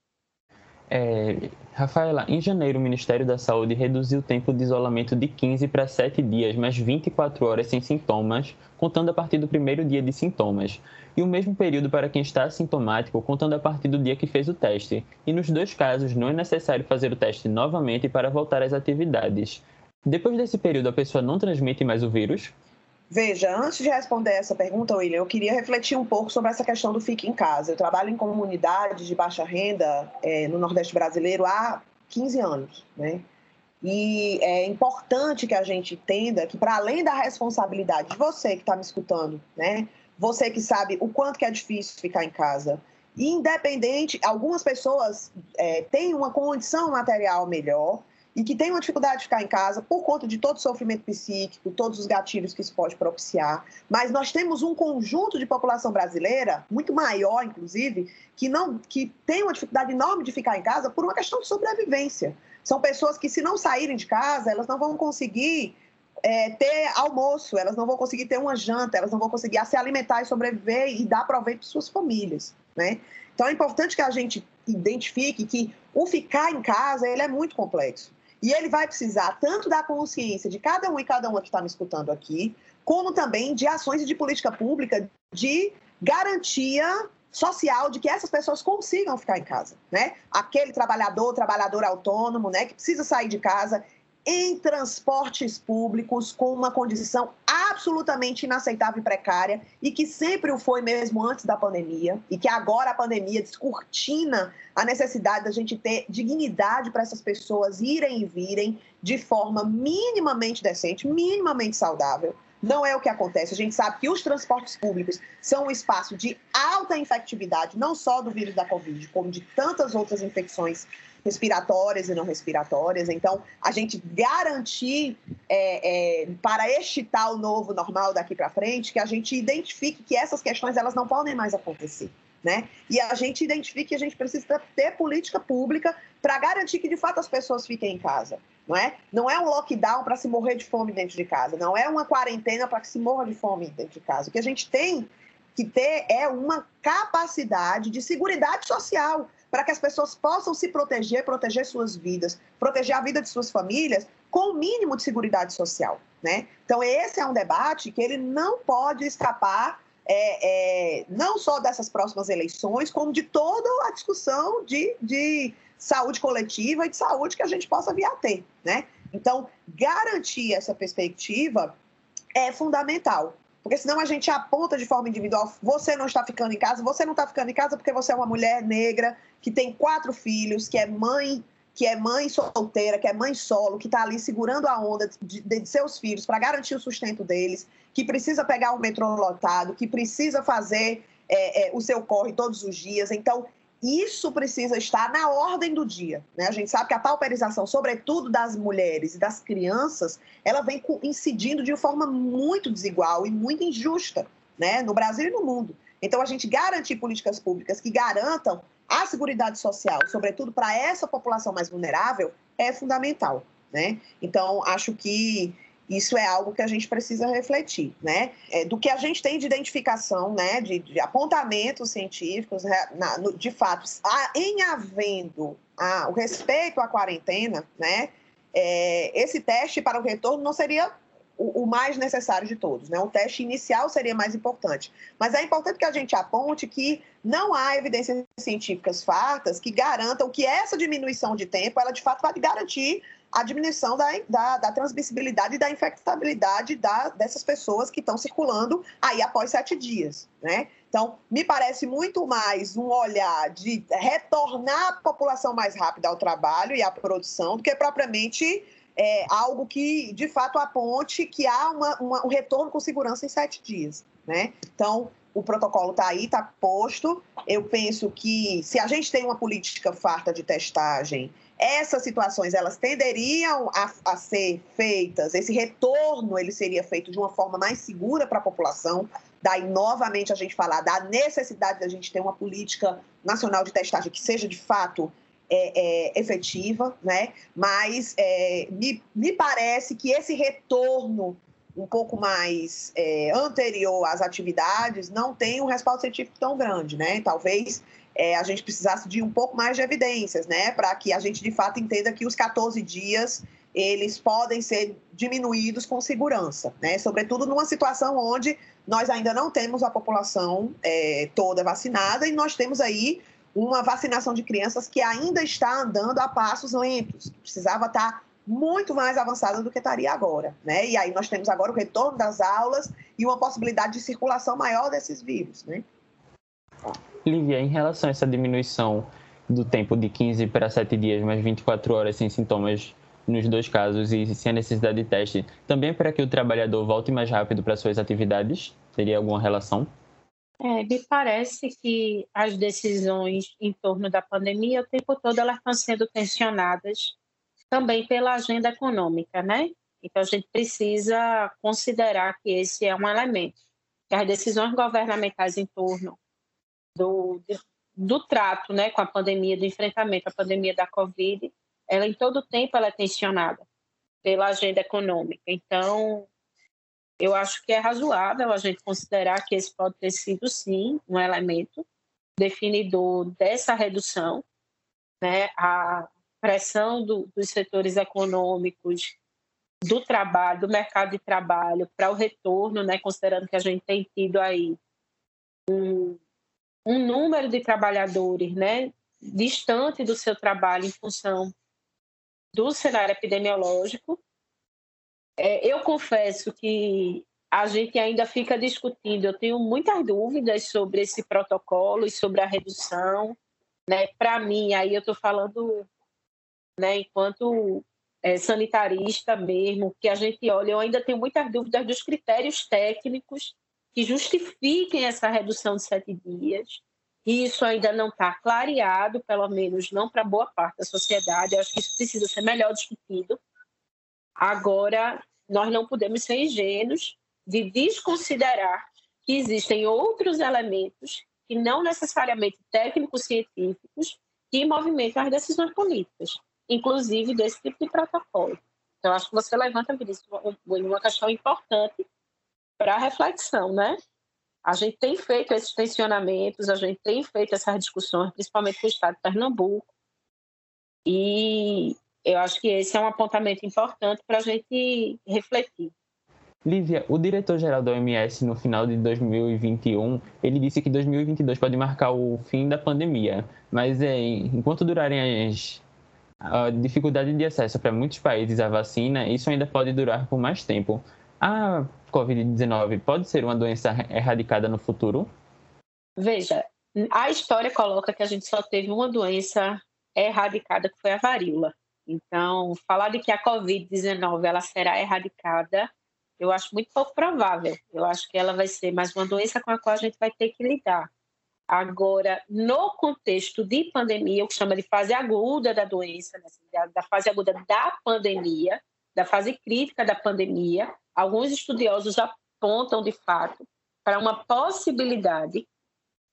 B: É, Rafaela, em janeiro o Ministério da Saúde reduziu o tempo de isolamento de 15 para 7 dias, mais 24 horas sem sintomas, contando a partir do primeiro dia de sintomas, e o mesmo período para quem está assintomático, contando a partir do dia que fez o teste. E nos dois casos não é necessário fazer o teste novamente para voltar às atividades. Depois desse período, a pessoa não transmite mais o vírus?
D: Veja, antes de responder essa pergunta, William, eu queria refletir um pouco sobre essa questão do fique em casa. Eu trabalho em comunidades de baixa renda é, no Nordeste brasileiro há 15 anos, né? E é importante que a gente entenda que, para além da responsabilidade de você que está me escutando, né? Você que sabe o quanto que é difícil ficar em casa, independente, algumas pessoas é, têm uma condição material melhor, e que tem uma dificuldade de ficar em casa por conta de todo o sofrimento psíquico, todos os gatilhos que isso pode propiciar. Mas nós temos um conjunto de população brasileira, muito maior, inclusive, que, não, que tem uma dificuldade enorme de ficar em casa por uma questão de sobrevivência. São pessoas que, se não saírem de casa, elas não vão conseguir é, ter almoço, elas não vão conseguir ter uma janta, elas não vão conseguir se alimentar e sobreviver e dar proveito para suas famílias. Né? Então é importante que a gente identifique que o ficar em casa ele é muito complexo. E ele vai precisar tanto da consciência de cada um e cada uma que está me escutando aqui, como também de ações de política pública de garantia social de que essas pessoas consigam ficar em casa, né? Aquele trabalhador, trabalhador autônomo, né, que precisa sair de casa, em transportes públicos com uma condição absolutamente inaceitável e precária e que sempre o foi mesmo antes da pandemia e que agora a pandemia descortina a necessidade da gente ter dignidade para essas pessoas irem e virem de forma minimamente decente, minimamente saudável. Não é o que acontece. A gente sabe que os transportes públicos são um espaço de alta infectividade, não só do vírus da Covid, como de tantas outras infecções respiratórias e não respiratórias. Então, a gente garantir é, é, para este tal novo normal daqui para frente que a gente identifique que essas questões elas não podem mais acontecer. Né? E a gente identifique que a gente precisa ter política pública para garantir que de fato as pessoas fiquem em casa, não é? Não é um lockdown para se morrer de fome dentro de casa, não é uma quarentena para que se morra de fome dentro de casa. O que a gente tem que ter é uma capacidade de segurança social para que as pessoas possam se proteger, proteger suas vidas, proteger a vida de suas famílias com o mínimo de segurança social, né? Então esse é um debate que ele não pode escapar é, é, não só dessas próximas eleições, como de toda a discussão de, de saúde coletiva e de saúde que a gente possa vir a ter, né? Então garantir essa perspectiva é fundamental. Porque senão a gente aponta de forma individual, você não está ficando em casa, você não está ficando em casa porque você é uma mulher negra que tem quatro filhos, que é mãe, que é mãe solteira, que é mãe solo, que está ali segurando a onda de, de seus filhos para garantir o sustento deles, que precisa pegar o metrô lotado, que precisa fazer é, é, o seu corre todos os dias. Então, isso precisa estar na ordem do dia. Né? A gente sabe que a pauperização, sobretudo das mulheres e das crianças, ela vem incidindo de forma muito desigual e muito injusta né? no Brasil e no mundo. Então, a gente garantir políticas públicas que garantam a segurança social, sobretudo para essa população mais vulnerável, é fundamental. Né? Então, acho que isso é algo que a gente precisa refletir, né? É, do que a gente tem de identificação, né, de, de apontamentos científicos, né, na, no, de fato, a, em havendo a, o respeito à quarentena, né, é, esse teste para o retorno não seria o, o, mais necessário de todos, né? O teste inicial seria mais importante, mas é importante que a gente aponte que não há evidências científicas fartas que garantam que essa diminuição de tempo, ela de fato vai garantir a diminuição da, da, da, transmissibilidade e da infectabilidade da, dessas pessoas que estão circulando aí após sete dias, né? Então, me parece muito mais um olhar de retornar a população mais rápida ao trabalho e à produção do que propriamente é, algo que, de fato, aponte que há uma, uma, um retorno com segurança em sete dias, né? Então, o protocolo está aí, está posto. Eu penso que se a gente tem uma política farta de testagem essas situações elas tenderiam a, a, ser feitas, esse retorno ele seria feito de uma forma mais segura para a população. Daí, novamente, a gente falar da necessidade da gente ter uma política nacional de testagem que seja de fato é, é, efetiva, né? Mas é, me, me parece que esse retorno um pouco mais é, anterior às atividades não tem um respaldo científico tão grande, né? Talvez é, a gente precisasse de um pouco mais de evidências, né, para que a gente de fato entenda que os 14 dias eles podem ser diminuídos com segurança, né, sobretudo numa situação onde nós ainda não temos a população é, toda vacinada e nós temos aí uma vacinação de crianças que ainda está andando a passos lentos, precisava estar muito mais avançada do que estaria agora, né? E aí nós temos agora o retorno das aulas e uma possibilidade de circulação maior desses vírus, né?
B: Lívia, em relação a essa diminuição do tempo de 15 para 7 dias, mais 24 horas sem sintomas nos dois casos e sem a necessidade de teste, também é para que o trabalhador volte mais rápido para suas atividades? Teria alguma relação?
C: É, me parece que as decisões em torno da pandemia, o tempo todo, elas estão sendo tensionadas também pela agenda econômica, né? Então, a gente precisa considerar que esse é um elemento, que as decisões governamentais em torno do, do trato né, com a pandemia, do enfrentamento à pandemia da Covid, ela em todo tempo ela é tensionada pela agenda econômica. Então, eu acho que é razoável a gente considerar que esse pode ter sido, sim, um elemento definidor dessa redução, né? a pressão do, dos setores econômicos, do trabalho, do mercado de trabalho, para o retorno, né? considerando que a gente tem tido aí um, um número de trabalhadores né, distante do seu trabalho em função do cenário epidemiológico. É, eu confesso que a gente ainda fica discutindo, eu tenho muitas dúvidas sobre esse protocolo e sobre a redução. Né? Para mim, aí eu estou falando né, enquanto é, sanitarista mesmo, que a gente olha, eu ainda tenho muitas dúvidas dos critérios técnicos que justifiquem essa redução de sete dias. E isso ainda não está clareado, pelo menos não para boa parte da sociedade. Eu acho que isso precisa ser melhor discutido. Agora, nós não podemos ser ingênuos de desconsiderar que existem outros elementos que não necessariamente técnicos científicos que movimentam as decisões políticas, inclusive desse tipo de protocolo. Então, acho que você levanta, Vinícius, uma questão importante para reflexão, né? A gente tem feito esses tensionamentos, a gente tem feito essas discussões, principalmente com o Estado de Pernambuco, e eu acho que esse é um apontamento importante para a gente refletir.
B: Lívia, o diretor-geral da OMS no final de 2021, ele disse que 2022 pode marcar o fim da pandemia, mas é, enquanto durarem as a dificuldade de acesso para muitos países à vacina, isso ainda pode durar por mais tempo. A COVID-19 pode ser uma doença erradicada no futuro?
C: Veja, a história coloca que a gente só teve uma doença erradicada, que foi a varíola. Então, falar de que a COVID-19 ela será erradicada eu acho muito pouco provável. Eu acho que ela vai ser mais uma doença com a qual a gente vai ter que lidar. Agora, no contexto de pandemia, o que chama de fase aguda da doença, né, assim, da fase aguda da pandemia, da fase crítica da pandemia, alguns estudiosos apontam, de fato, para uma possibilidade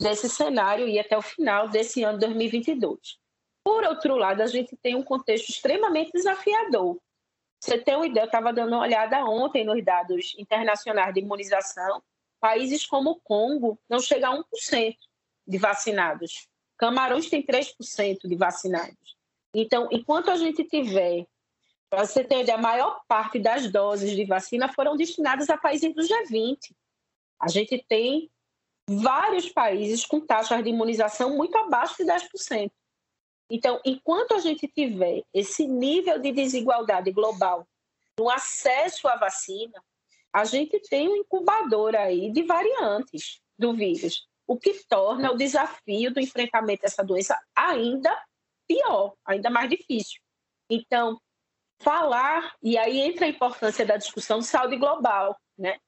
C: desse cenário ir até o final desse ano 2022. Por outro lado, a gente tem um contexto extremamente desafiador, você tem uma ideia, eu estava dando uma olhada ontem nos dados internacionais de imunização. Países como o Congo não chega a 1% de vacinados. Camarões tem 3% de vacinados. Então, enquanto a gente tiver, para você ter ideia, a maior parte das doses de vacina foram destinadas a países do G20. A gente tem vários países com taxas de imunização muito abaixo de 10%. Então, enquanto a gente tiver esse nível de desigualdade global no acesso à vacina, a gente tem um incubador aí de variantes do vírus, o que torna o desafio do enfrentamento dessa doença ainda pior, ainda mais difícil. Então, falar, e aí entra a importância da discussão de saúde global, né?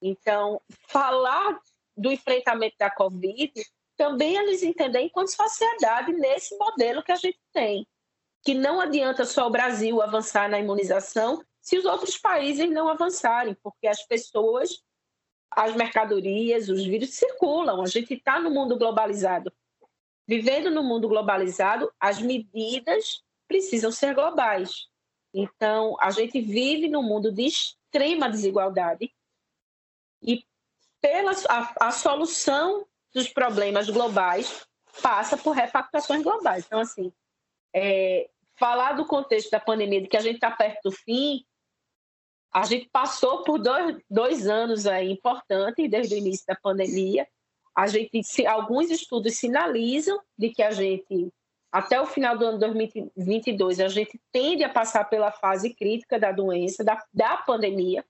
C: Então, falar do enfrentamento da Covid também eles entendem enquanto sociedade nesse modelo que a gente tem, que não adianta só o Brasil avançar na imunização se os outros países não avançarem, porque as pessoas, as mercadorias, os vírus circulam, a gente está no mundo globalizado. Vivendo no mundo globalizado, as medidas precisam ser globais. Então, a gente vive num mundo de extrema desigualdade e pela a, a solução dos problemas globais passa por repactações globais. Então, assim, é, falar do contexto da pandemia, de que a gente está perto do fim, a gente passou por dois, dois anos aí importantes, desde o início da pandemia. A gente, alguns estudos sinalizam de que a gente, até o final do ano 2022, a gente tende a passar pela fase crítica da doença, da, da pandemia.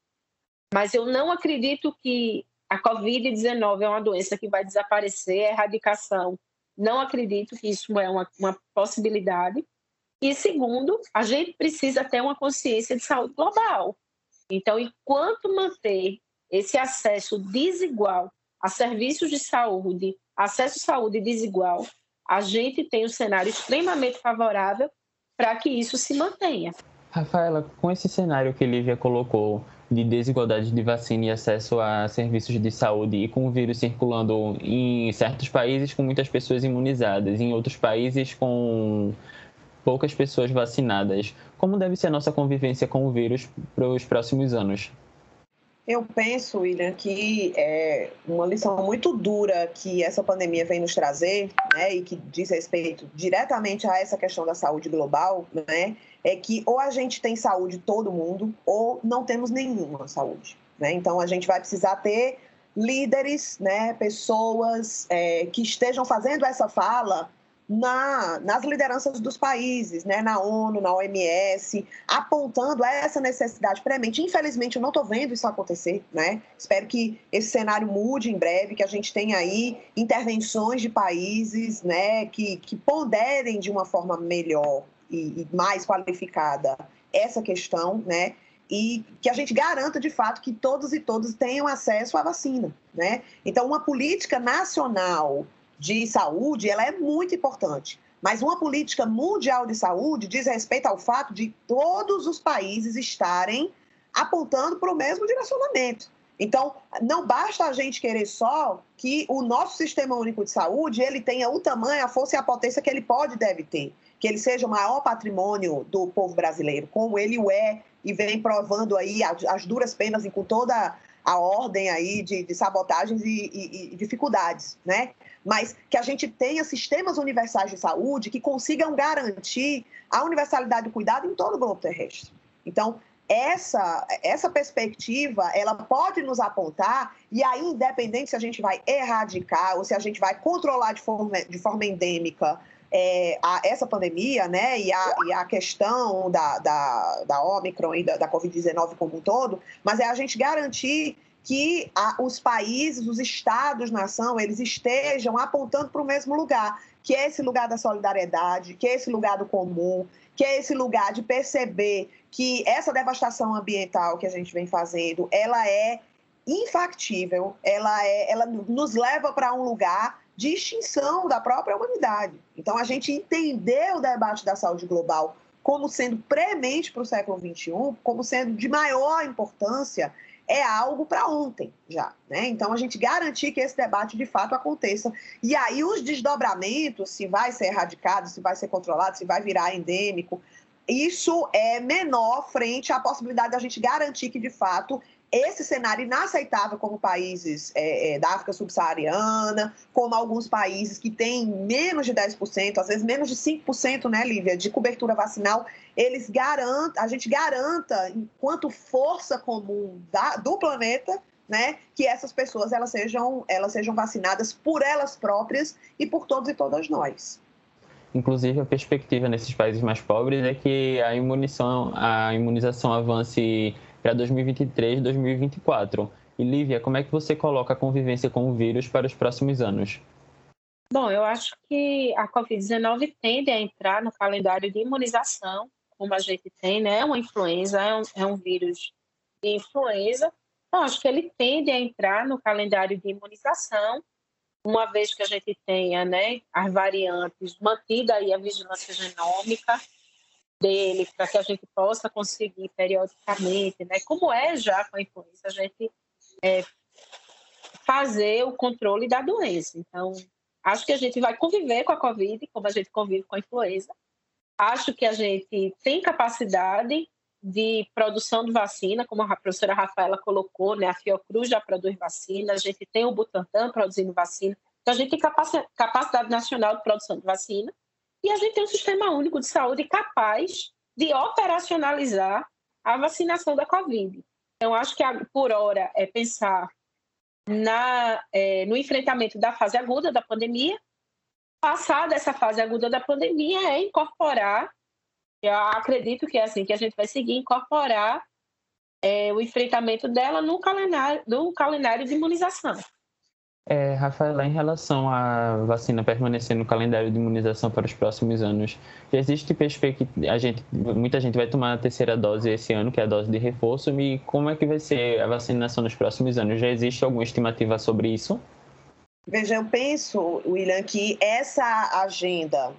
C: Mas eu não acredito que a Covid-19 é uma doença que vai desaparecer, a erradicação. Não acredito que isso é uma, uma possibilidade. E segundo, a gente precisa ter uma consciência de saúde global. Então, enquanto manter esse acesso desigual a serviços de saúde, acesso à saúde desigual, a gente tem um cenário extremamente favorável para que isso se mantenha.
B: Rafaela, com esse cenário que Lívia colocou, de desigualdade de vacina e acesso a serviços de saúde e com o vírus circulando em certos países com muitas pessoas imunizadas, em outros países com poucas pessoas vacinadas. Como deve ser a nossa convivência com o vírus para os próximos anos?
D: Eu penso, William, que é uma lição muito dura que essa pandemia vem nos trazer, né, e que diz respeito diretamente a essa questão da saúde global, né, é que ou a gente tem saúde todo mundo ou não temos nenhuma saúde, né? Então a gente vai precisar ter líderes, né, pessoas é, que estejam fazendo essa fala na, nas lideranças dos países, né, na ONU, na OMS, apontando essa necessidade premente. Infelizmente, eu não estou vendo isso acontecer. Né? Espero que esse cenário mude em breve, que a gente tenha aí intervenções de países né, que, que ponderem de uma forma melhor e, e mais qualificada essa questão, né? e que a gente garanta de fato que todos e todas tenham acesso à vacina, né? Então, uma política nacional de saúde, ela é muito importante. Mas uma política mundial de saúde diz respeito ao fato de todos os países estarem apontando para o mesmo direcionamento. Então, não basta a gente querer só que o nosso sistema único de saúde ele tenha o tamanho, a força e a potência que ele pode e deve ter, que ele seja o maior patrimônio do povo brasileiro, como ele o é e vem provando aí as, duras penas e com toda a ordem aí de, de sabotagens e, e, e, dificuldades, né? Mas que a gente tenha sistemas universais de saúde que consigam garantir a universalidade do cuidado em todo o globo terrestre. Então, essa, essa perspectiva, ela pode nos apontar, e aí, independente se a gente vai erradicar ou se a gente vai controlar de forma, de forma endêmica é, a, essa pandemia, né, e a, e a questão da, da, da Omicron e da, da Covid-19 como um todo, mas é a gente garantir que a, os países, os estados, nação, eles estejam apontando para o mesmo lugar, que é esse lugar da solidariedade, que é esse lugar do comum, que é esse lugar de perceber que essa devastação ambiental que a gente vem fazendo, ela é infactível, ela, é, ela nos leva para um lugar de extinção da própria humanidade. Então, a gente entender o debate da saúde global como sendo premente para o século XXI, como sendo de maior importância, é algo para ontem já. Né? Então, a gente garantir que esse debate de fato aconteça. E aí, os desdobramentos, se vai ser erradicado, se vai ser controlado, se vai virar endêmico, isso é menor frente à possibilidade da gente garantir que, de fato, esse cenário inaceitável como países é, é, da África subsaariana, como alguns países que têm menos de 10%, às vezes menos de 5%, né, Lívia, de cobertura vacinal, eles garantam, a gente garanta, enquanto força comum da, do planeta, né, que essas pessoas elas sejam, elas sejam vacinadas por elas próprias e por todos e todas nós.
B: Inclusive, a perspectiva nesses países mais pobres é que a imunização, a imunização avance para 2023 2024. E Lívia, como é que você coloca a convivência com o vírus para os próximos anos?
C: Bom, eu acho que a Covid-19 tende a entrar no calendário de imunização, como a gente tem, né? Uma influenza é um, é um vírus de influenza. Então, acho que ele tende a entrar no calendário de imunização, uma vez que a gente tenha né, as variantes, mantida aí a vigilância genômica, dele, para que a gente possa conseguir periodicamente, né, como é já com a influenza, a gente é, fazer o controle da doença. Então, acho que a gente vai conviver com a Covid, como a gente convive com a influenza. Acho que a gente tem capacidade de produção de vacina, como a professora Rafaela colocou, né? A Fiocruz já produz vacina, a gente tem o Butantan produzindo vacina, então a gente tem capacidade nacional de produção de vacina. E a gente tem um sistema único de saúde capaz de operacionalizar a vacinação da Covid. Então, acho que por hora é pensar na, é, no enfrentamento da fase aguda da pandemia. Passada essa fase aguda da pandemia, é incorporar, eu acredito que é assim que a gente vai seguir, incorporar é, o enfrentamento dela no calendário, no calendário de imunização.
B: É, Rafaela, em relação à vacina permanecer no calendário de imunização para os próximos anos, existe perspectiva, gente, muita gente vai tomar a terceira dose esse ano, que é a dose de reforço, e como é que vai ser a vacinação nos próximos anos? Já existe alguma estimativa sobre isso?
D: Veja, eu penso, William, que essa agenda,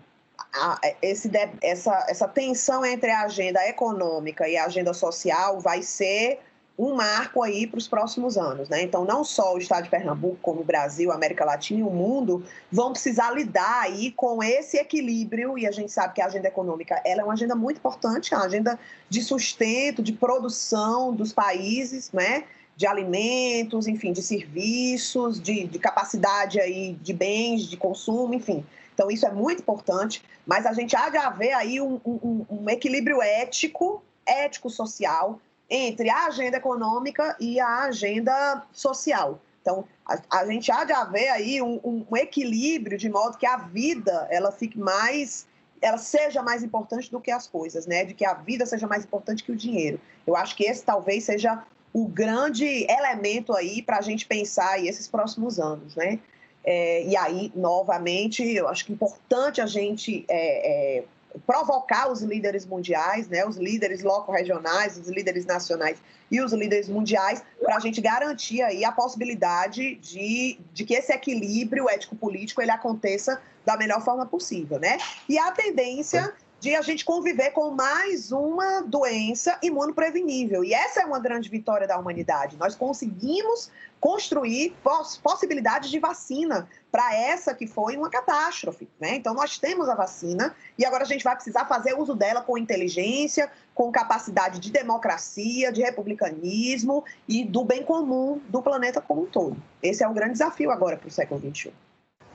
D: esse, essa, essa tensão entre a agenda econômica e a agenda social vai ser um marco aí para os próximos anos, né? Então, não só o estado de Pernambuco, como o Brasil, a América Latina e o mundo vão precisar lidar aí com esse equilíbrio, e a gente sabe que a agenda econômica ela é uma agenda muito importante, é uma agenda de sustento, de produção dos países, né? De alimentos, enfim, de serviços, de, de capacidade aí de bens, de consumo, enfim. Então, isso é muito importante, mas a gente há de haver aí um, um, um equilíbrio ético, ético-social, entre a agenda econômica e a agenda social. Então, a, a gente há de haver aí um, um, equilíbrio de modo que a vida ela fique mais, ela seja mais importante do que as coisas, né? De que a vida seja mais importante que o dinheiro. Eu acho que esse talvez seja o grande elemento aí para a gente pensar aí esses próximos anos, né? É, e aí, novamente, eu acho que é importante a gente é, é, provocar os líderes mundiais, né, os líderes loco-regionais, os líderes nacionais e os líderes mundiais, para a gente garantir aí a possibilidade de, de que esse equilíbrio ético-político ele aconteça da melhor forma possível, né? E a tendência de a gente conviver com mais uma doença imunoprevenível. E essa é uma grande vitória da humanidade. Nós conseguimos construir poss possibilidades de vacina para essa que foi uma catástrofe. Né? Então, nós temos a vacina e agora a gente vai precisar fazer uso dela com inteligência, com capacidade de democracia, de republicanismo e do bem comum do planeta como um todo. Esse é o grande desafio agora para o século XXI.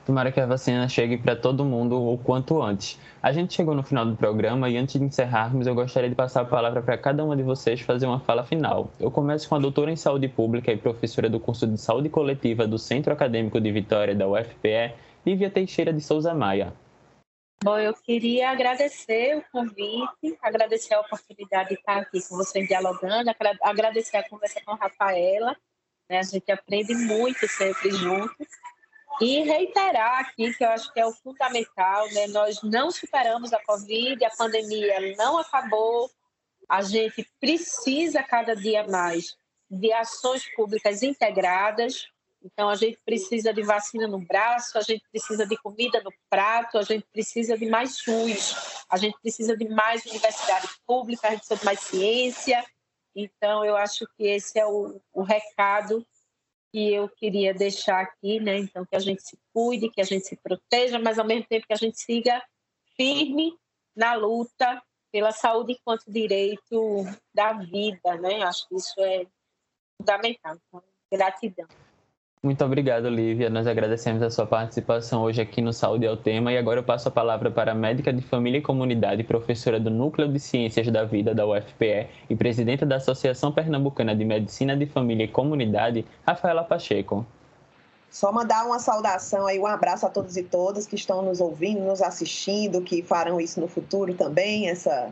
B: Tomara que a vacina chegue para todo mundo o quanto antes. A gente chegou no final do programa e antes de encerrarmos, eu gostaria de passar a palavra para cada uma de vocês fazer uma fala final. Eu começo com a doutora em saúde pública e professora do curso de saúde coletiva do Centro Acadêmico de Vitória da UFPE, Lívia Teixeira de Souza Maia.
C: Bom, eu queria agradecer o convite, agradecer a oportunidade de estar aqui com vocês dialogando, agradecer a conversa com a Rafaela. Né? A gente aprende muito sempre juntos. E reiterar aqui que eu acho que é o fundamental, né? Nós não superamos a Covid, a pandemia não acabou. A gente precisa cada dia mais de ações públicas integradas. Então, a gente precisa de vacina no braço, a gente precisa de comida no prato, a gente precisa de mais SUS, a gente precisa de mais universidade pública, a gente precisa de mais ciência. Então, eu acho que esse é o, o recado que eu queria deixar aqui, né? Então, que a gente se cuide, que a gente se proteja, mas ao mesmo tempo que a gente siga firme na luta pela saúde enquanto direito da vida, né? Acho que isso é fundamental. Então, gratidão.
B: Muito obrigado, Lívia. Nós agradecemos a sua participação hoje aqui no Saúde ao Tema e agora eu passo a palavra para a médica de família e comunidade, professora do Núcleo de Ciências da Vida da UFPE e presidenta da Associação Pernambucana de Medicina de Família e Comunidade, Rafaela Pacheco.
D: Só mandar uma saudação aí, um abraço a todos e todas que estão nos ouvindo, nos assistindo, que farão isso no futuro também, essa,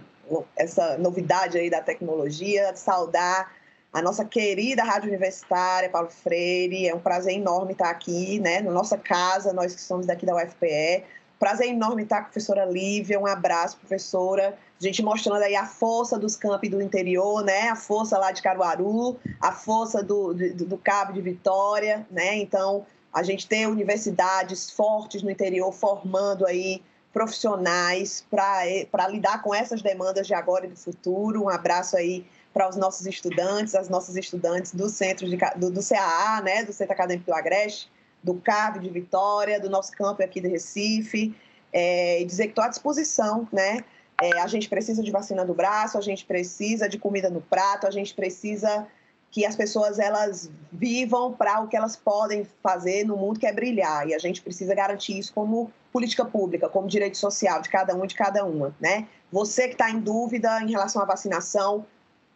D: essa novidade aí da tecnologia, saudar a nossa querida Rádio Universitária, Paulo Freire. É um prazer enorme estar aqui, né, na nossa casa, nós que somos daqui da UFPE. Prazer enorme estar com a professora Lívia. Um abraço, professora. A gente mostrando aí a força dos campos do interior, né? A força lá de Caruaru, a força do, do, do Cabo de Vitória, né? Então, a gente tem universidades fortes no interior formando aí profissionais para lidar com essas demandas de agora e do futuro. Um abraço aí para os nossos estudantes, as nossas estudantes do centro de, do, do CAA, né, do Centro Acadêmico do Agreste, do CAB de Vitória, do nosso campo aqui de Recife, é, e dizer que estou à disposição, né? É, a gente precisa de vacina no braço, a gente precisa de comida no prato, a gente precisa que as pessoas elas vivam para o que elas podem fazer no mundo que é brilhar e a gente precisa garantir isso como política pública, como direito social de cada um e de cada uma, né? Você que está em dúvida em relação à vacinação,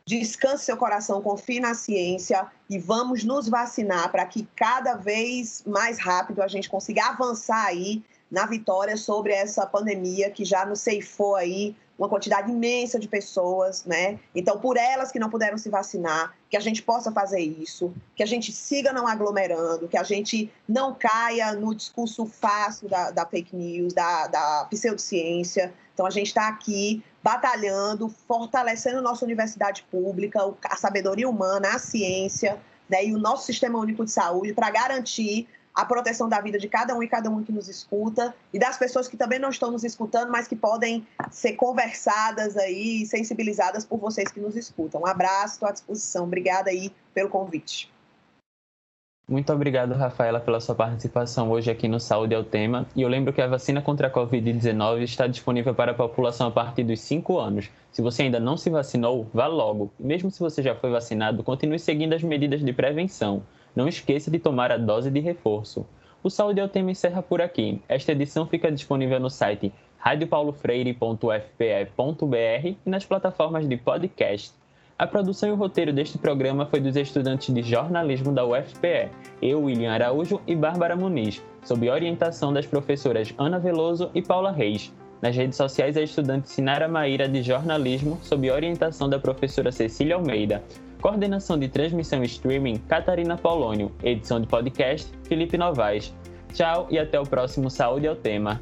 D: Descanse seu coração, confie na ciência e vamos nos vacinar para que cada vez mais rápido a gente consiga avançar aí na vitória sobre essa pandemia que já nos ceifou aí uma quantidade imensa de pessoas, né? Então, por elas que não puderam se vacinar, que a gente possa fazer isso, que a gente siga não aglomerando, que a gente não caia no discurso fácil da, da fake news, da, da pseudociência. Então, a gente está aqui batalhando, fortalecendo nossa universidade pública, a sabedoria humana, a ciência, né, e o nosso sistema único de saúde para garantir a proteção da vida de cada um e cada um que nos escuta e das pessoas que também não estão nos escutando, mas que podem ser conversadas aí, sensibilizadas por vocês que nos escutam. Um abraço, estou à disposição. Obrigada aí pelo convite.
B: Muito obrigado, Rafaela, pela sua participação hoje aqui no Saúde é o Tema. E eu lembro que a vacina contra a Covid-19 está disponível para a população a partir dos 5 anos. Se você ainda não se vacinou, vá logo. E mesmo se você já foi vacinado, continue seguindo as medidas de prevenção. Não esqueça de tomar a dose de reforço. O Saúde é o Tema encerra por aqui. Esta edição fica disponível no site radiopaulofreire.fpe.br e nas plataformas de podcast. A produção e o roteiro deste programa foi dos estudantes de jornalismo da UFPE, eu, William Araújo e Bárbara Muniz, sob orientação das professoras Ana Veloso e Paula Reis. Nas redes sociais, a estudante Sinara Maíra de jornalismo, sob orientação da professora Cecília Almeida. Coordenação de transmissão e streaming, Catarina Polônio. Edição de podcast, Felipe Novaes. Tchau e até o próximo Saúde ao Tema.